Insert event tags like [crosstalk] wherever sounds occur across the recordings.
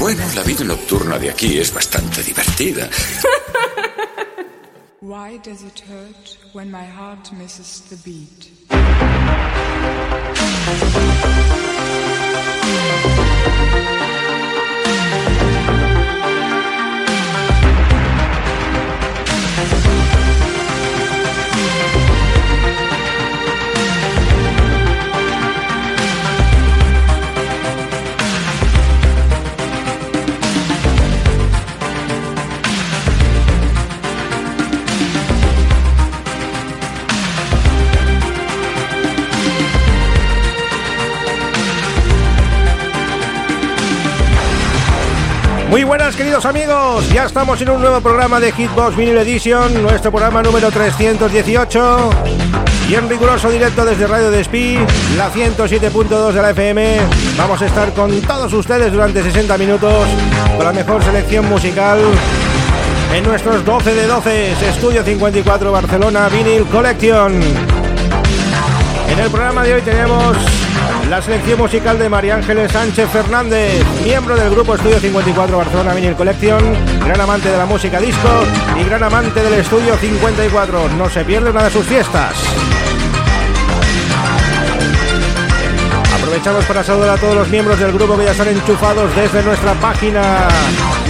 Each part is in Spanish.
Bueno, la vida nocturna de aquí es bastante divertida. [laughs] Why does it hurt when my heart misses the beat? [laughs] Muy buenas queridos amigos, ya estamos en un nuevo programa de Hitbox Vinyl Edition, nuestro programa número 318 y en riguroso directo desde Radio Despí, la 107.2 de la FM. Vamos a estar con todos ustedes durante 60 minutos con la mejor selección musical en nuestros 12 de 12 Estudio 54 Barcelona Vinyl Collection. En el programa de hoy tenemos la selección musical de María Ángeles Sánchez Fernández, miembro del grupo Estudio 54 Barcelona Vinyl Collection, gran amante de la música disco y gran amante del Estudio 54. No se pierde una de sus fiestas. Aprovechamos para saludar a todos los miembros del grupo que ya están enchufados desde nuestra página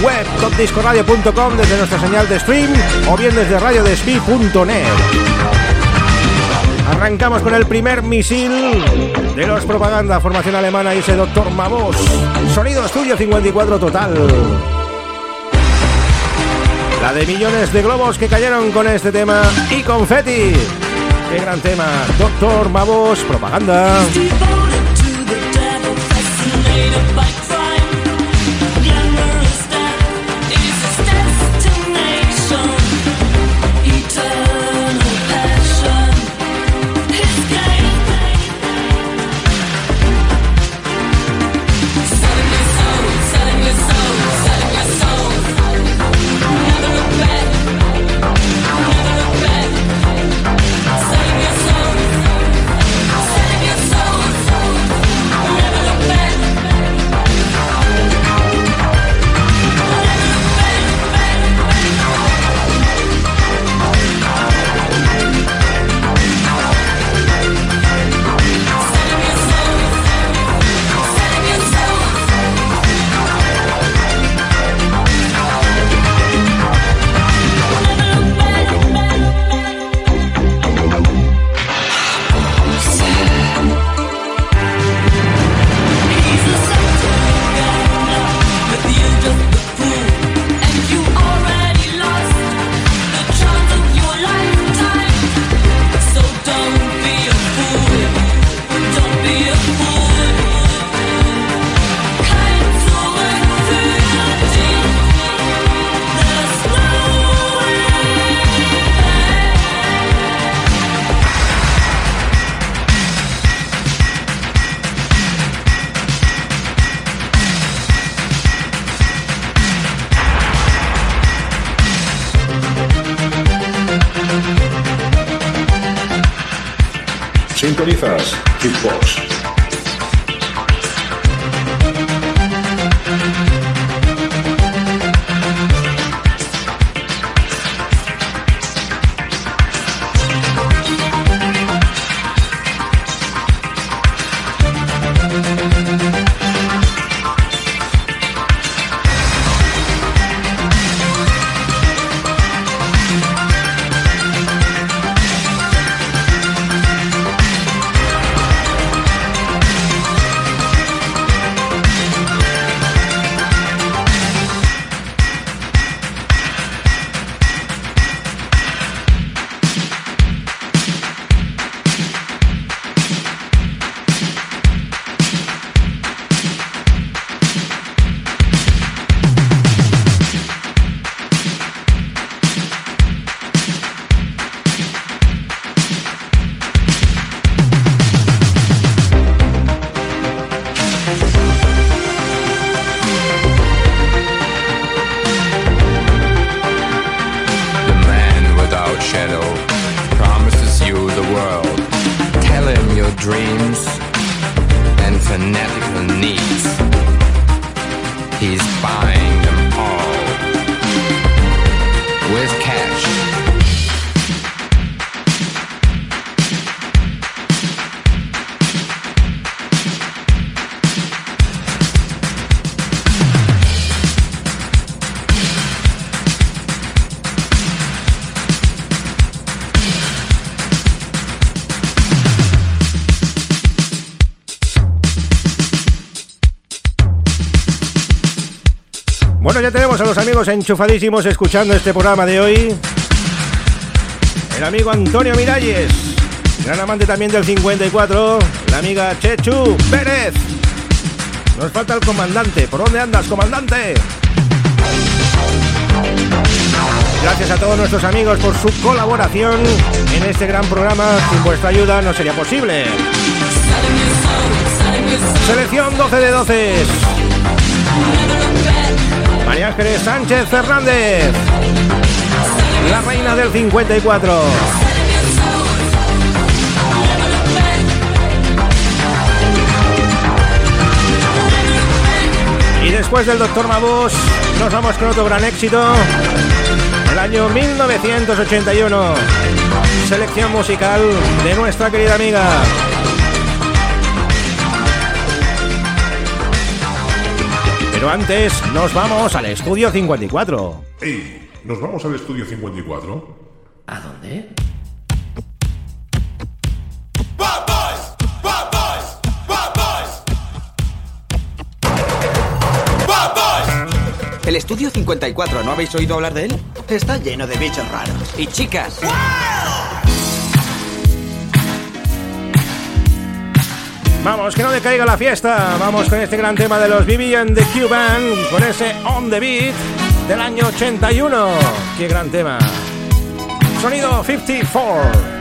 web topdiscoradio.com, desde nuestra señal de stream o bien desde radiodespi.net. Arrancamos con el primer misil de los propaganda, formación alemana y ese doctor Mavos. Sonido estudio 54 total. La de millones de globos que cayeron con este tema y confeti. Qué gran tema, doctor Mavos, propaganda. Ya tenemos a los amigos enchufadísimos escuchando este programa de hoy. El amigo Antonio Miralles, gran amante también del 54, la amiga Chechu Pérez. Nos falta el comandante. ¿Por dónde andas, comandante? Gracias a todos nuestros amigos por su colaboración en este gran programa. Sin vuestra ayuda no sería posible. Selección 12 de 12. María Ángeles Sánchez Fernández. La reina del 54. Y después del Doctor Mabus, nos vamos con otro gran éxito. El año 1981. Selección musical de nuestra querida amiga. Pero antes nos vamos al estudio 54. ¡Ey! ¿Nos vamos al estudio 54? ¿A dónde? El estudio 54, ¿no habéis oído hablar de él? Está lleno de bichos raros. Y chicas. Vamos, que no decaiga la fiesta. Vamos con este gran tema de los and the Cuban, con ese On the Beat del año 81. ¡Qué gran tema! Sonido 54.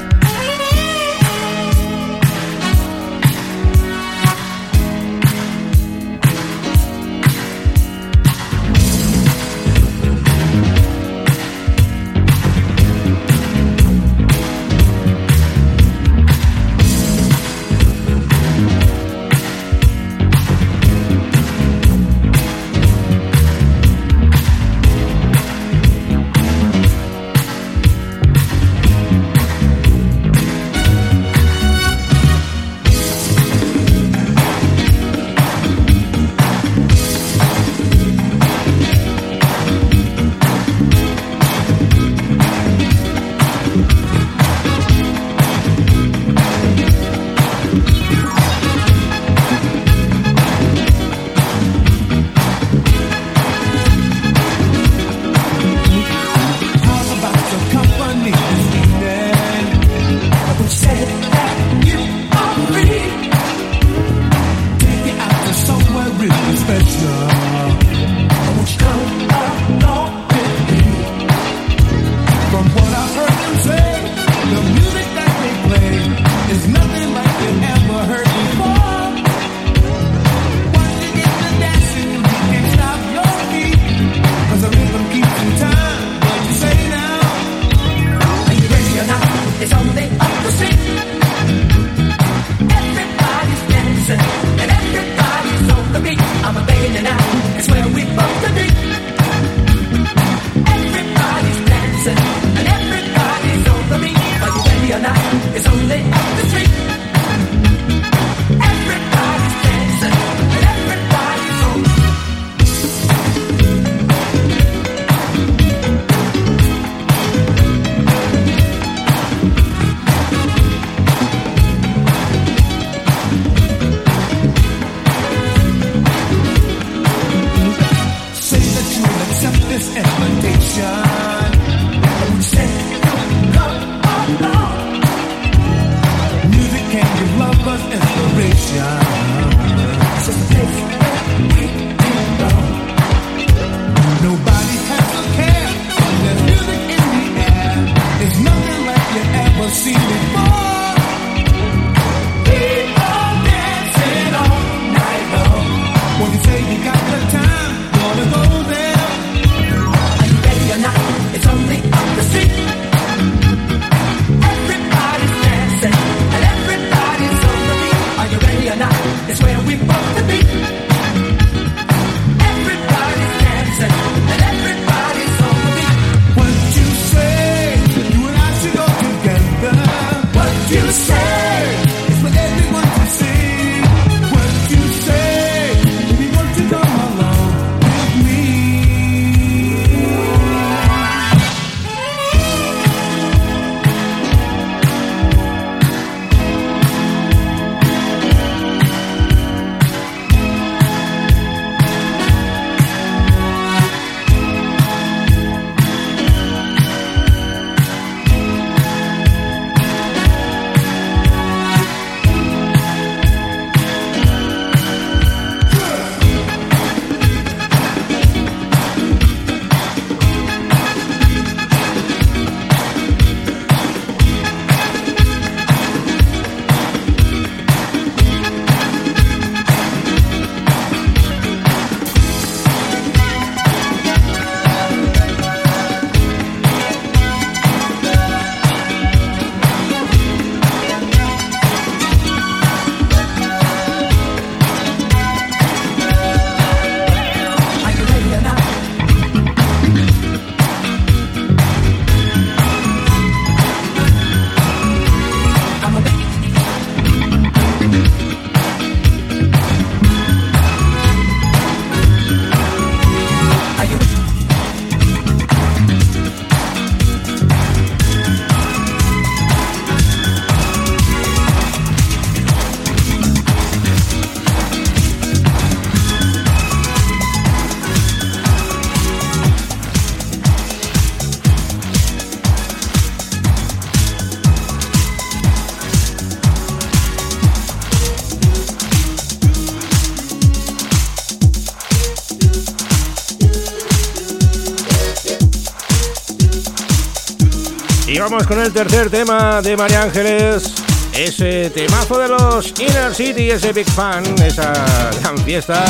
Vamos con el tercer tema de María Ángeles. Ese temazo de los Inner City, ese Big Fan, esa gran fiesta.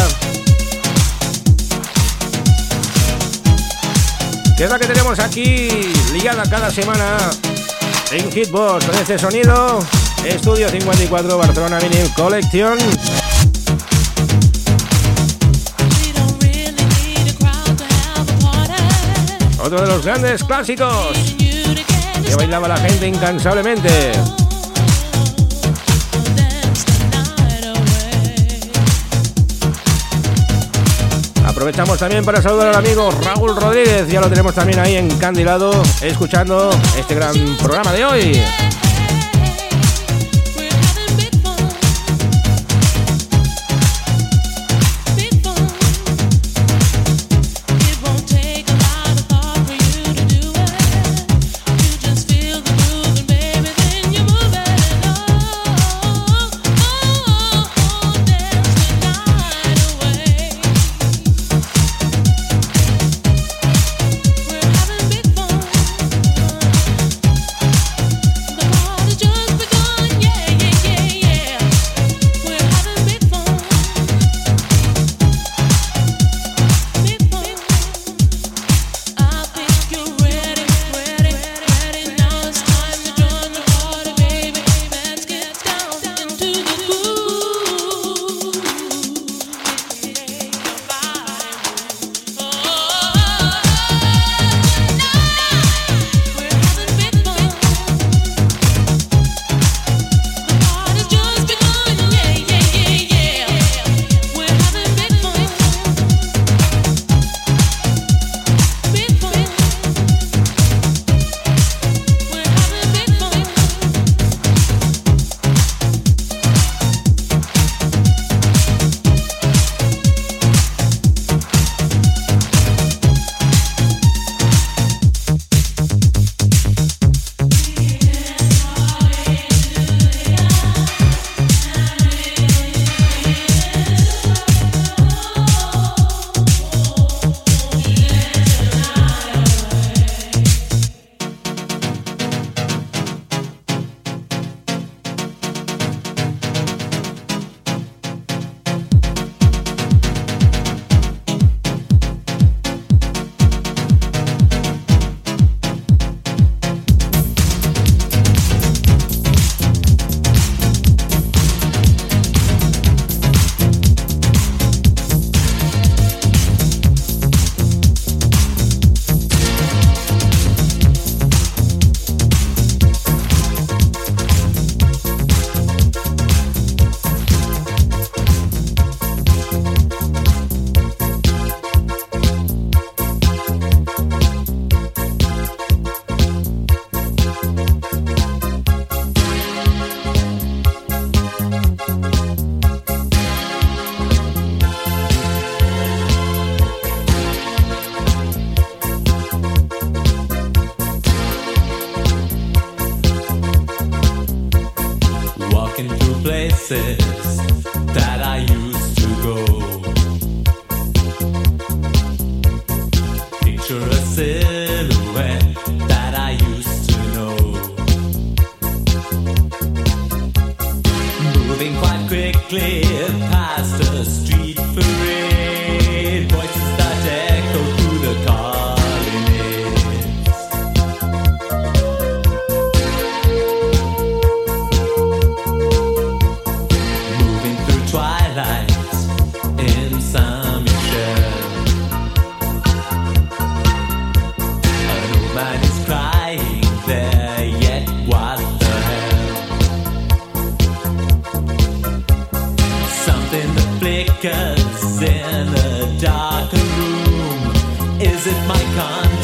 Que es la que tenemos aquí ligada cada semana en Hitbox con este sonido. Estudio 54 Barcelona Vinyl Collection. Otro de los grandes clásicos que bailaba la gente incansablemente. Aprovechamos también para saludar al amigo Raúl Rodríguez, ya lo tenemos también ahí encandilado, escuchando este gran programa de hoy. blankets in a dark room? Is it my conscience?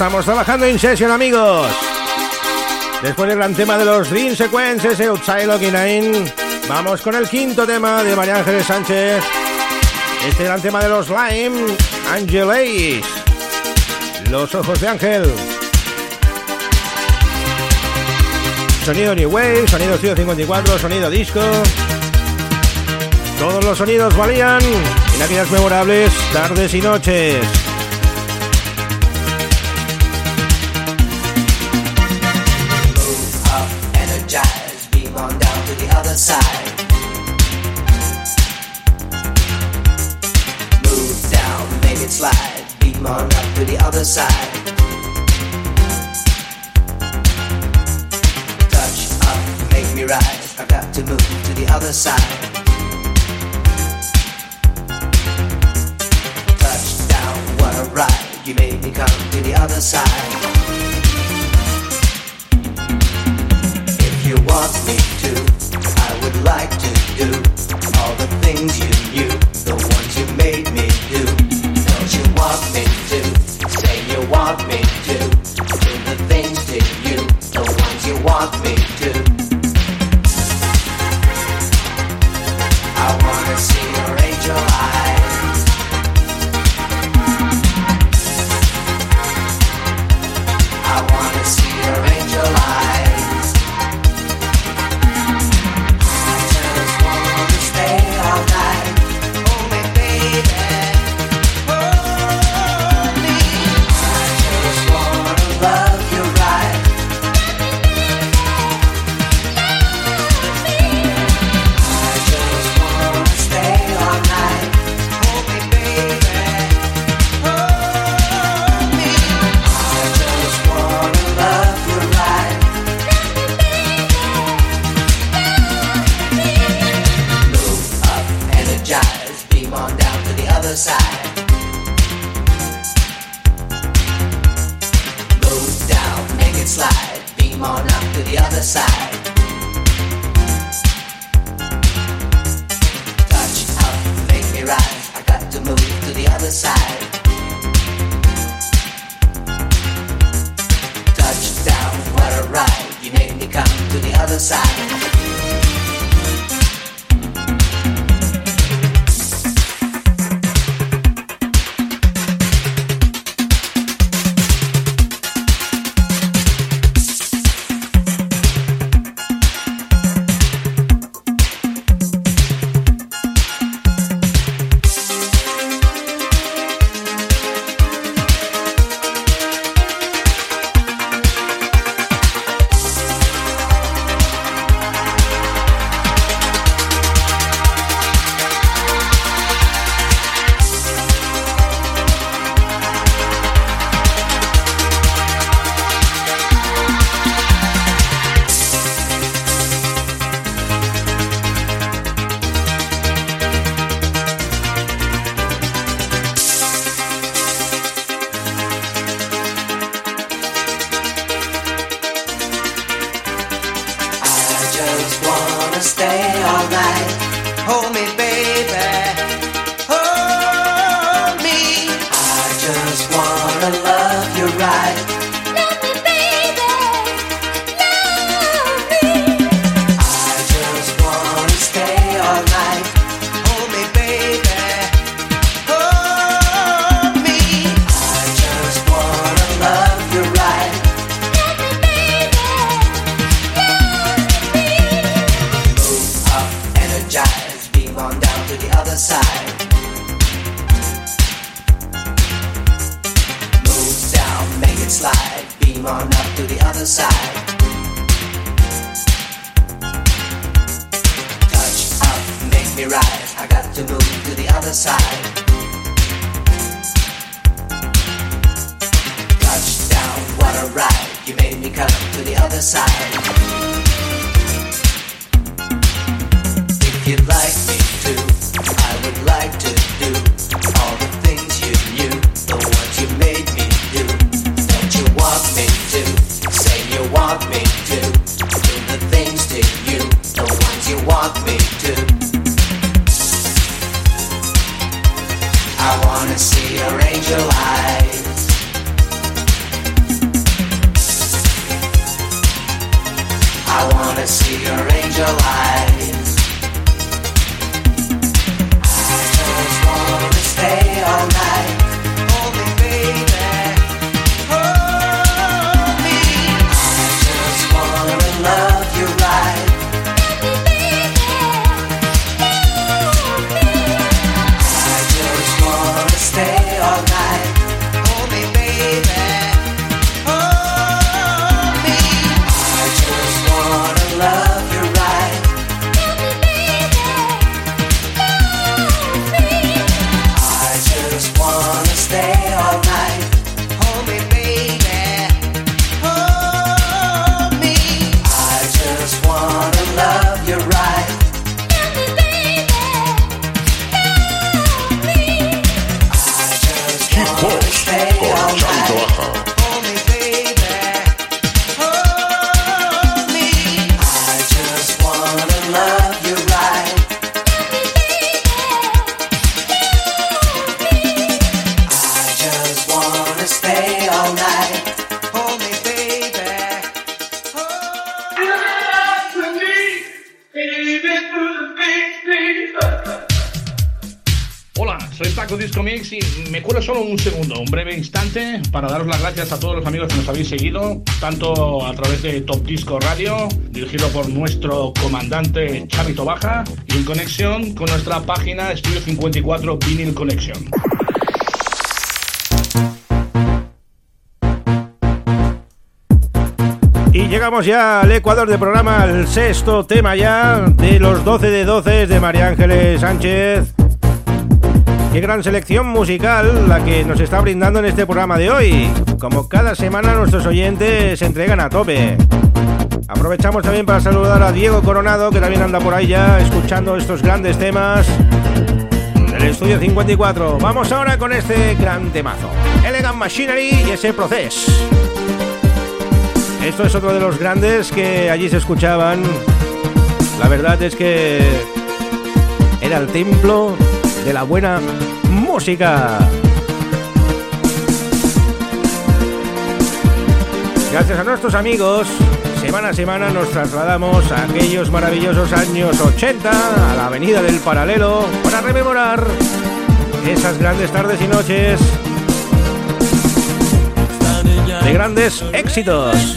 Estamos trabajando en sesión, amigos. Después del gran tema de los Dream Sequences, Outside Looking In, vamos con el quinto tema de María Ángeles Sánchez. Este gran tema de los Lime, Angelis. Los ojos de Ángel. Sonido New Wave, sonido Studio 54, sonido disco. Todos los sonidos valían en aquellas memorables tardes y noches. Tanto a través de Top Disco Radio, dirigido por nuestro comandante Chavito Baja, y en conexión con nuestra página Estudio 54 Vinyl Connection. Y llegamos ya al Ecuador del programa, el sexto tema ya de los 12 de 12 de María Ángeles Sánchez. Qué gran selección musical la que nos está brindando en este programa de hoy. Como cada semana nuestros oyentes se entregan a tope. Aprovechamos también para saludar a Diego Coronado, que también anda por ahí ya escuchando estos grandes temas del estudio 54. Vamos ahora con este gran temazo. Elegant Machinery y ese proceso. Esto es otro de los grandes que allí se escuchaban. La verdad es que era el templo de la buena música. Gracias a nuestros amigos, semana a semana nos trasladamos a aquellos maravillosos años 80, a la Avenida del Paralelo, para rememorar esas grandes tardes y noches de grandes éxitos.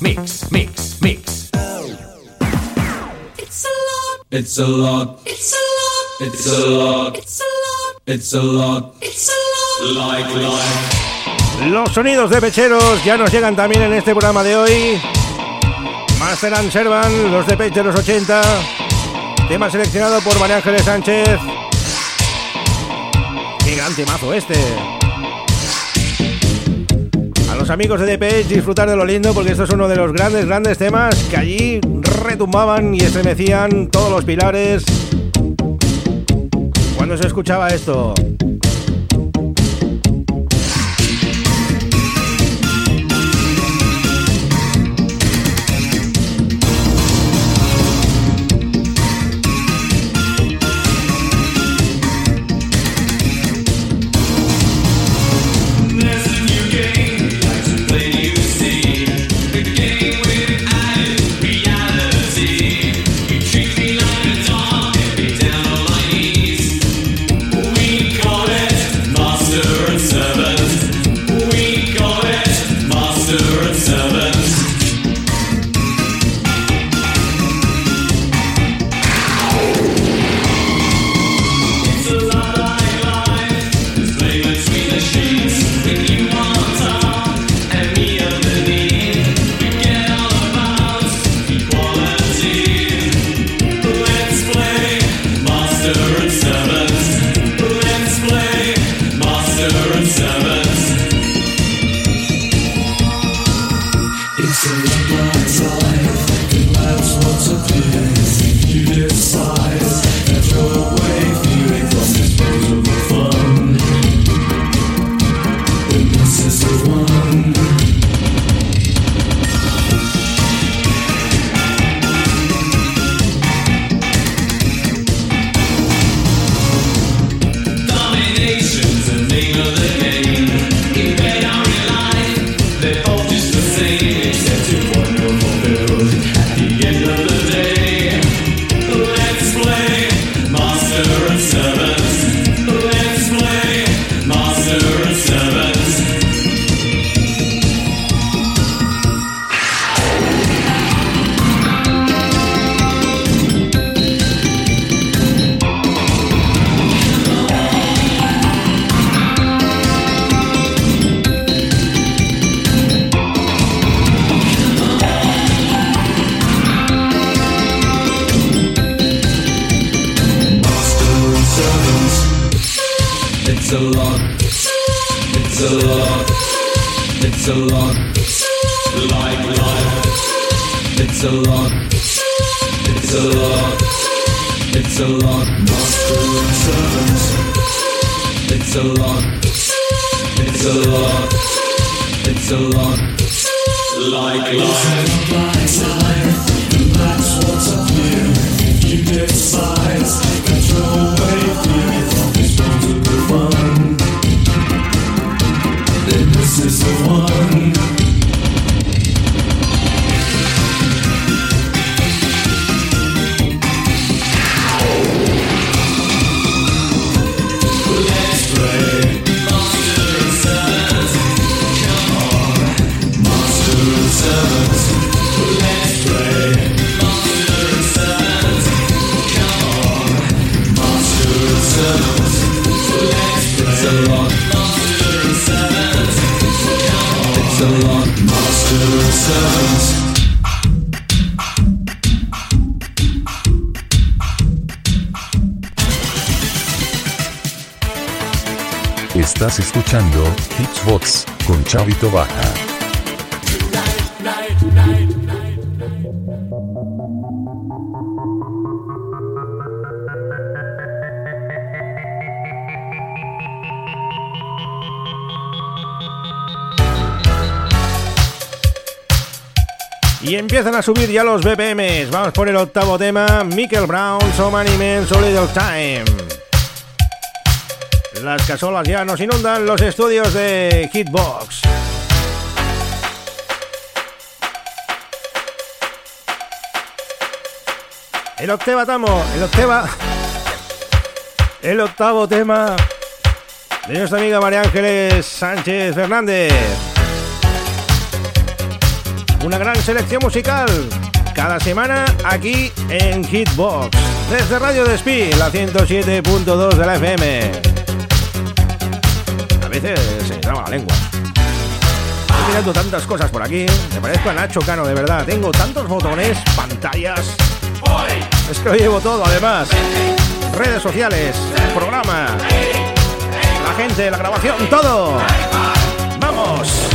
Mix, Mix, Mix. It's a lot. It's a lot. It's a lot. It's a lot. It's a lot. It's a lot. It's a lot. Like life. Los sonidos de pecheros ya nos llegan también en este programa de hoy. Master and Servan, los de Pech de los 80. Tema seleccionado por María Ángeles Sánchez. Qué gran temazo este. Los amigos de Depeche disfrutar de lo lindo porque esto es uno de los grandes, grandes temas que allí retumbaban y estremecían todos los pilares. Cuando se escuchaba esto. The one. Baja. Y empiezan a subir ya los BPMs. Vamos por el octavo tema, Michael Brown, So Many Men, So Little Time. Las casolas ya nos inundan los estudios de Hitbox. El octava tamo, el octava. El octavo tema de nuestra amiga María Ángeles Sánchez Fernández. Una gran selección musical cada semana aquí en Hitbox. Desde Radio Despí, la 107.2 de la FM. A veces se traba la lengua. Estoy mirando tantas cosas por aquí. Me parezco a Nacho Cano, de verdad. Tengo tantos botones, pantallas. Es que lo llevo todo, además. Redes sociales, programa, la gente, la grabación, todo. ¡Vamos!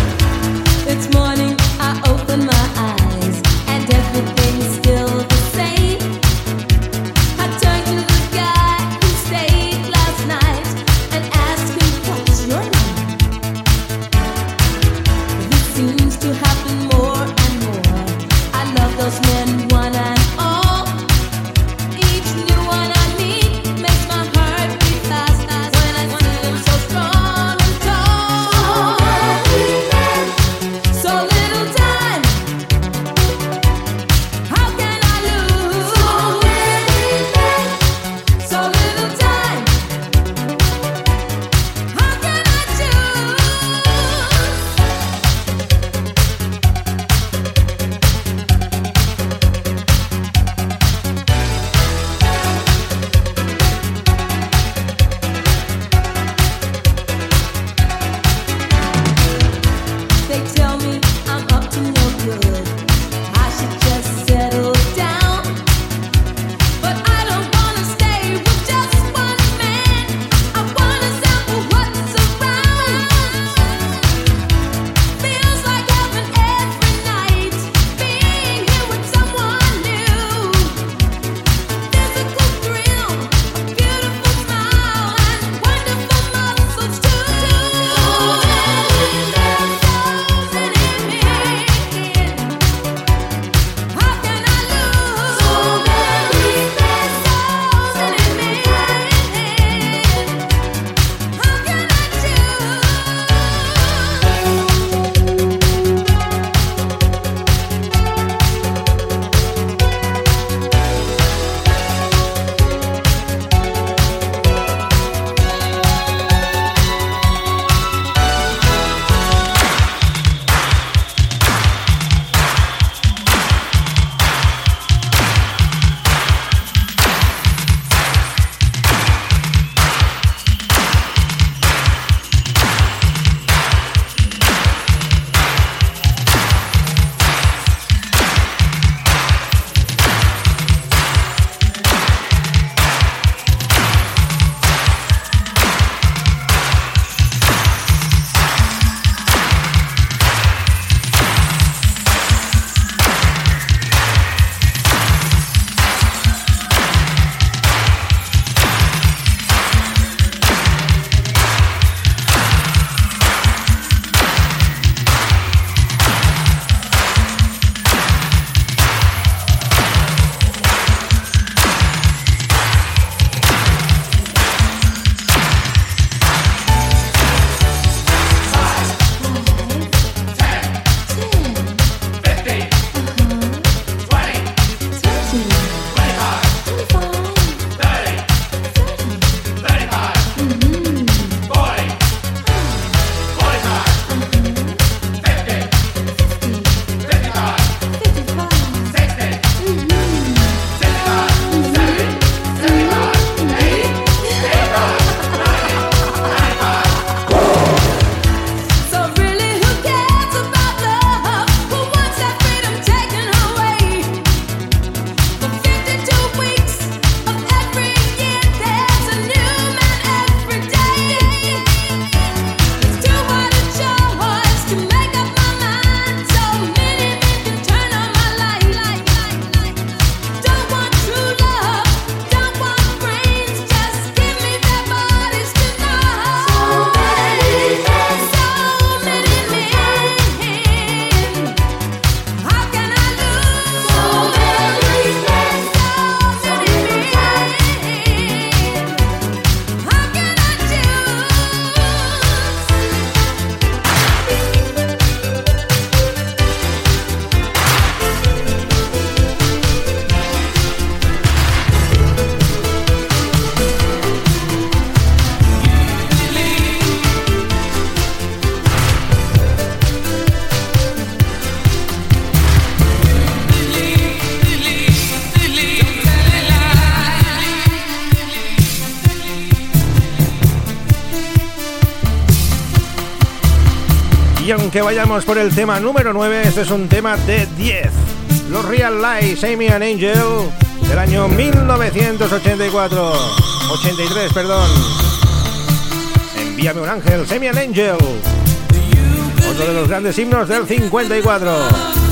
Que vayamos por el tema número 9. Este es un tema de 10. Los Real Lies, Amy and Angel, del año 1984. 83, perdón. Envíame un ángel, Amy and Angel. Otro de los grandes himnos del 54.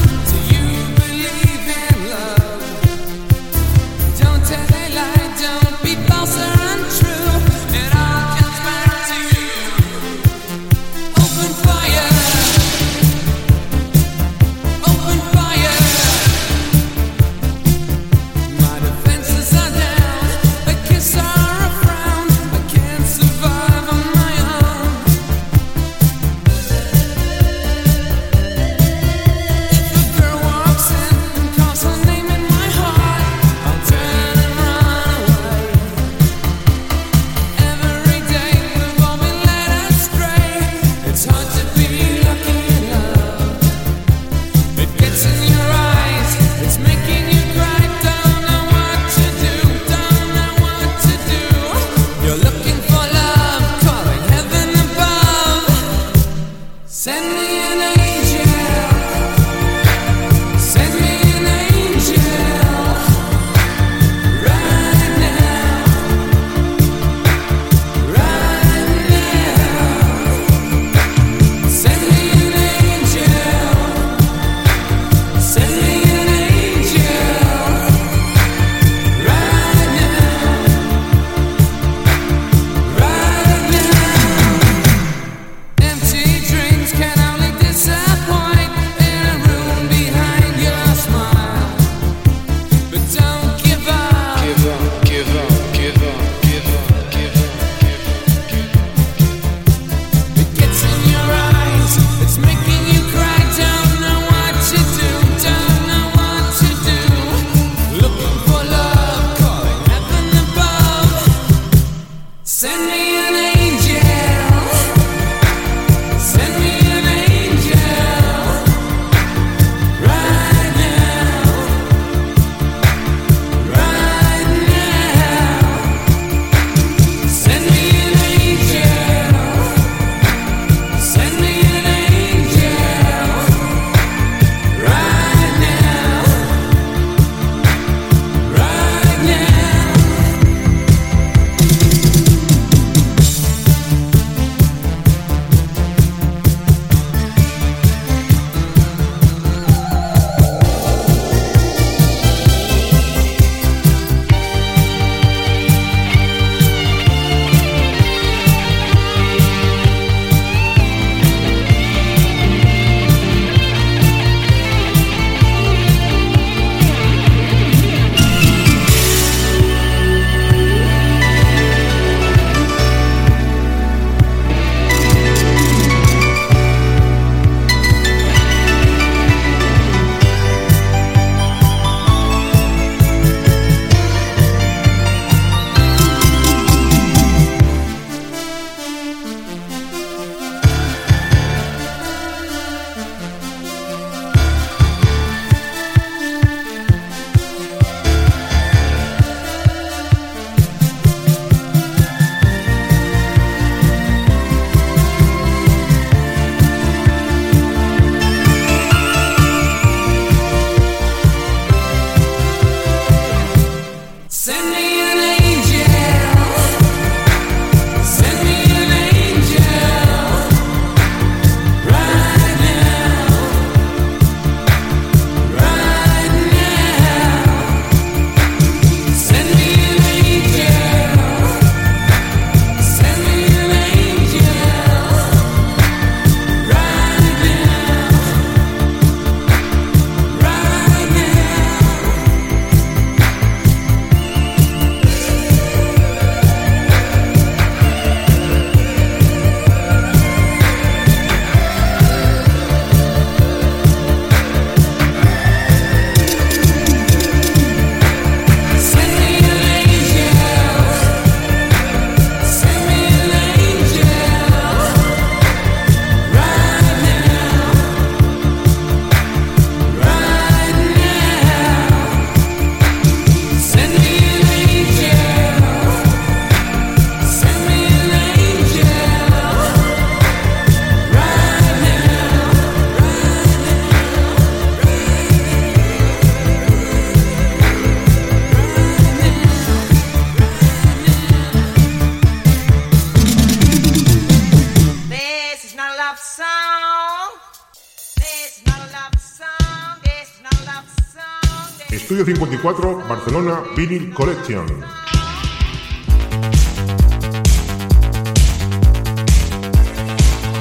Barcelona Vinyl Collection.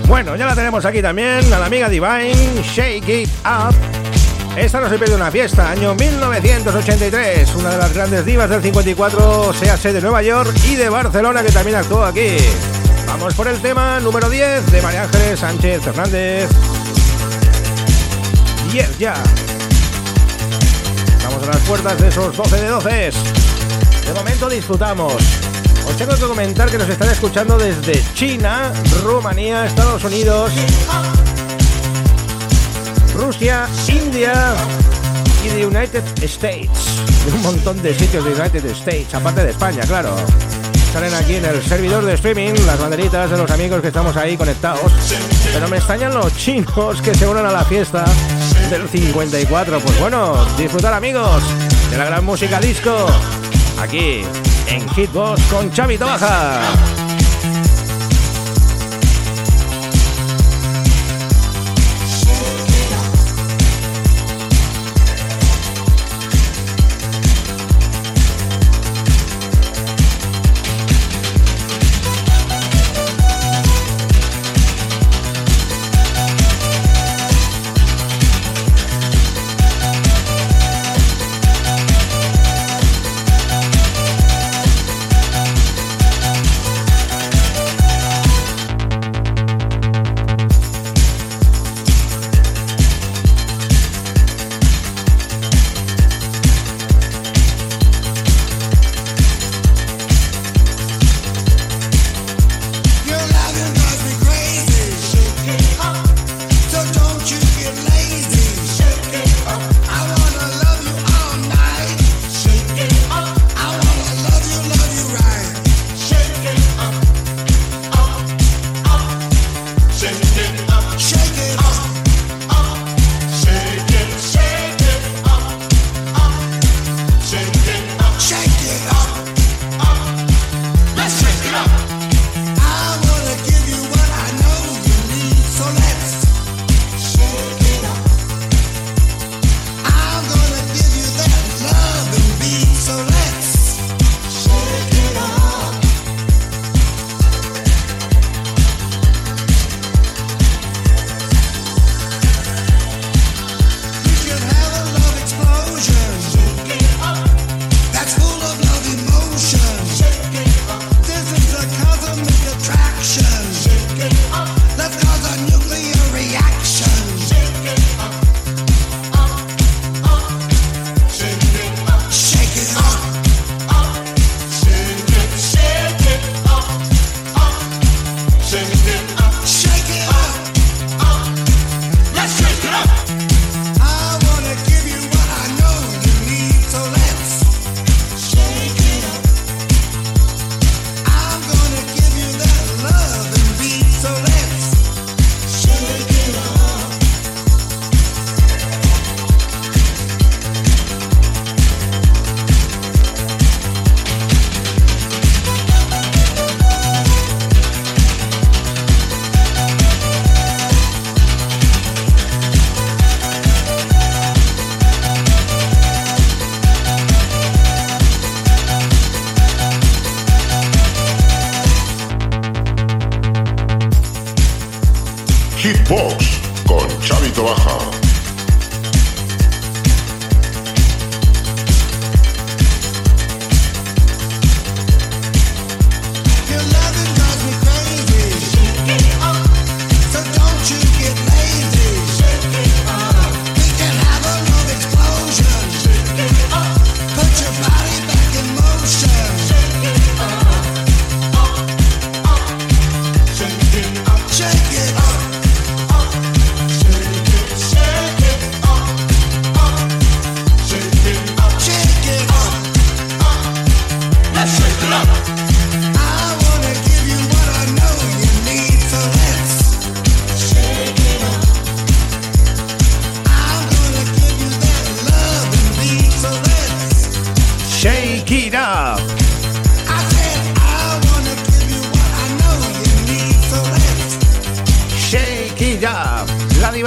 Bueno, ya la tenemos aquí también, a la amiga Divine, Shake It Up. Esta no se pierde una fiesta, año 1983, una de las grandes divas del 54, sea de Nueva York y de Barcelona, que también actuó aquí. Vamos por el tema número 10 de María Ángeles Sánchez Fernández. Yes, ya. Las puertas de esos 12 de 12. De momento disfrutamos. Os tengo que comentar que nos están escuchando desde China, Rumanía, Estados Unidos, Rusia, India y de United States. De un montón de sitios de United States, aparte de España, claro. Salen aquí en el servidor de streaming las banderitas de los amigos que estamos ahí conectados. Pero me extrañan los chinos que se unen a la fiesta del 54. Pues bueno, disfrutar amigos de la gran música disco. Aquí en Hitbox con Chavito Baja.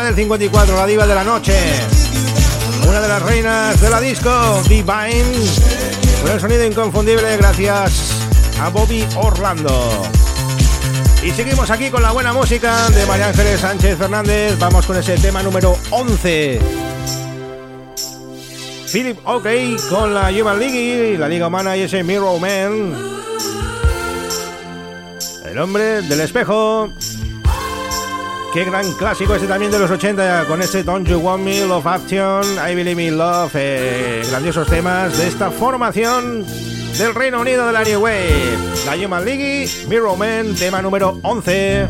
Del 54, la diva de la noche. una de las reinas de la disco, Divine, con el sonido inconfundible gracias a Bobby Orlando. Y seguimos aquí con la buena música de María Ángeles Sánchez Fernández. Vamos con ese tema número 11. Philip OK con la Human League, la Liga Humana y ese Mirror Man. El hombre del espejo. Qué gran clásico ese también de los 80 con ese Don't You Want Me, Love Action, I Believe in Love. eh, grandiosos temas de esta formación del Reino Unido de la New Wave. La Human League, Mirror Man, tema número 11.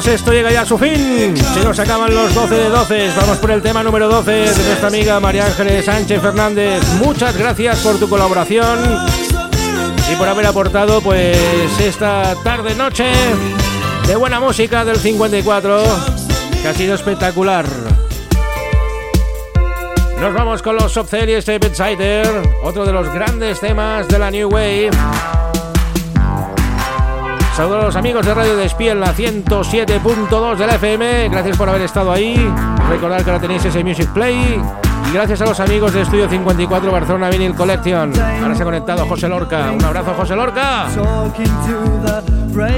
Amigos, esto llega ya a su fin. Se nos acaban los 12 de 12. Vamos por el tema número 12 de nuestra amiga María Ángeles Sánchez Fernández. Muchas gracias por tu colaboración y por haber aportado pues esta tarde noche de buena música del 54 que ha sido espectacular. Nos vamos con los Subcell y este Bedsider, otro de los grandes temas de la New Wave. Saludos a los amigos de Radio Despí en la 107.2 de la FM. Gracias por haber estado ahí. Recordad que ahora tenéis ese Music Play. Gracias a los amigos de Estudio 54 Barcelona Vinyl Collection. Ahora se ha conectado José Lorca. Un abrazo, José Lorca.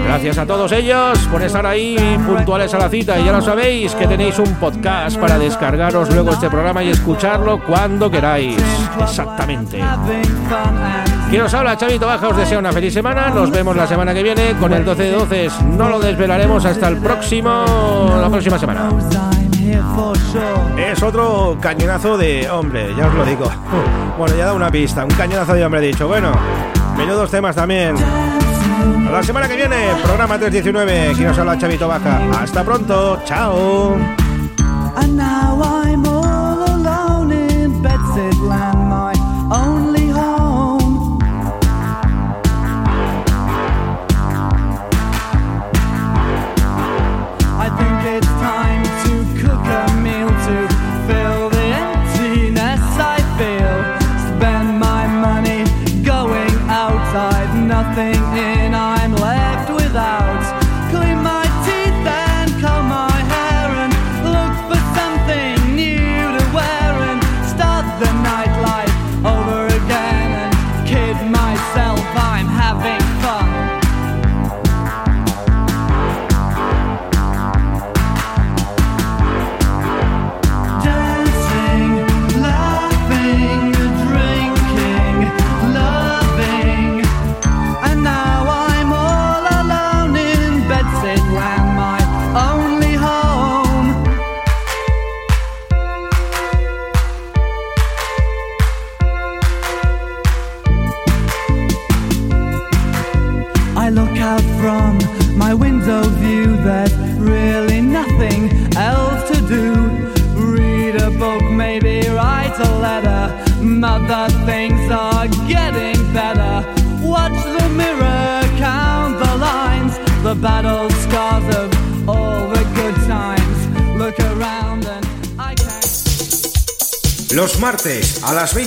Gracias a todos ellos por estar ahí puntuales a la cita. Y ya lo sabéis que tenéis un podcast para descargaros luego este programa y escucharlo cuando queráis. Exactamente. Quien os habla, Chavito Baja, os deseo una feliz semana. Nos vemos la semana que viene con el 12 de 12. No lo desvelaremos hasta el próximo, la próxima semana. Es otro cañonazo de hombre, ya os lo digo. Bueno, ya da una pista, un cañonazo de hombre dicho. Bueno, menudos temas también. A la semana que viene, programa 319. Aquí nos habla Chavito Baja. Hasta pronto, chao.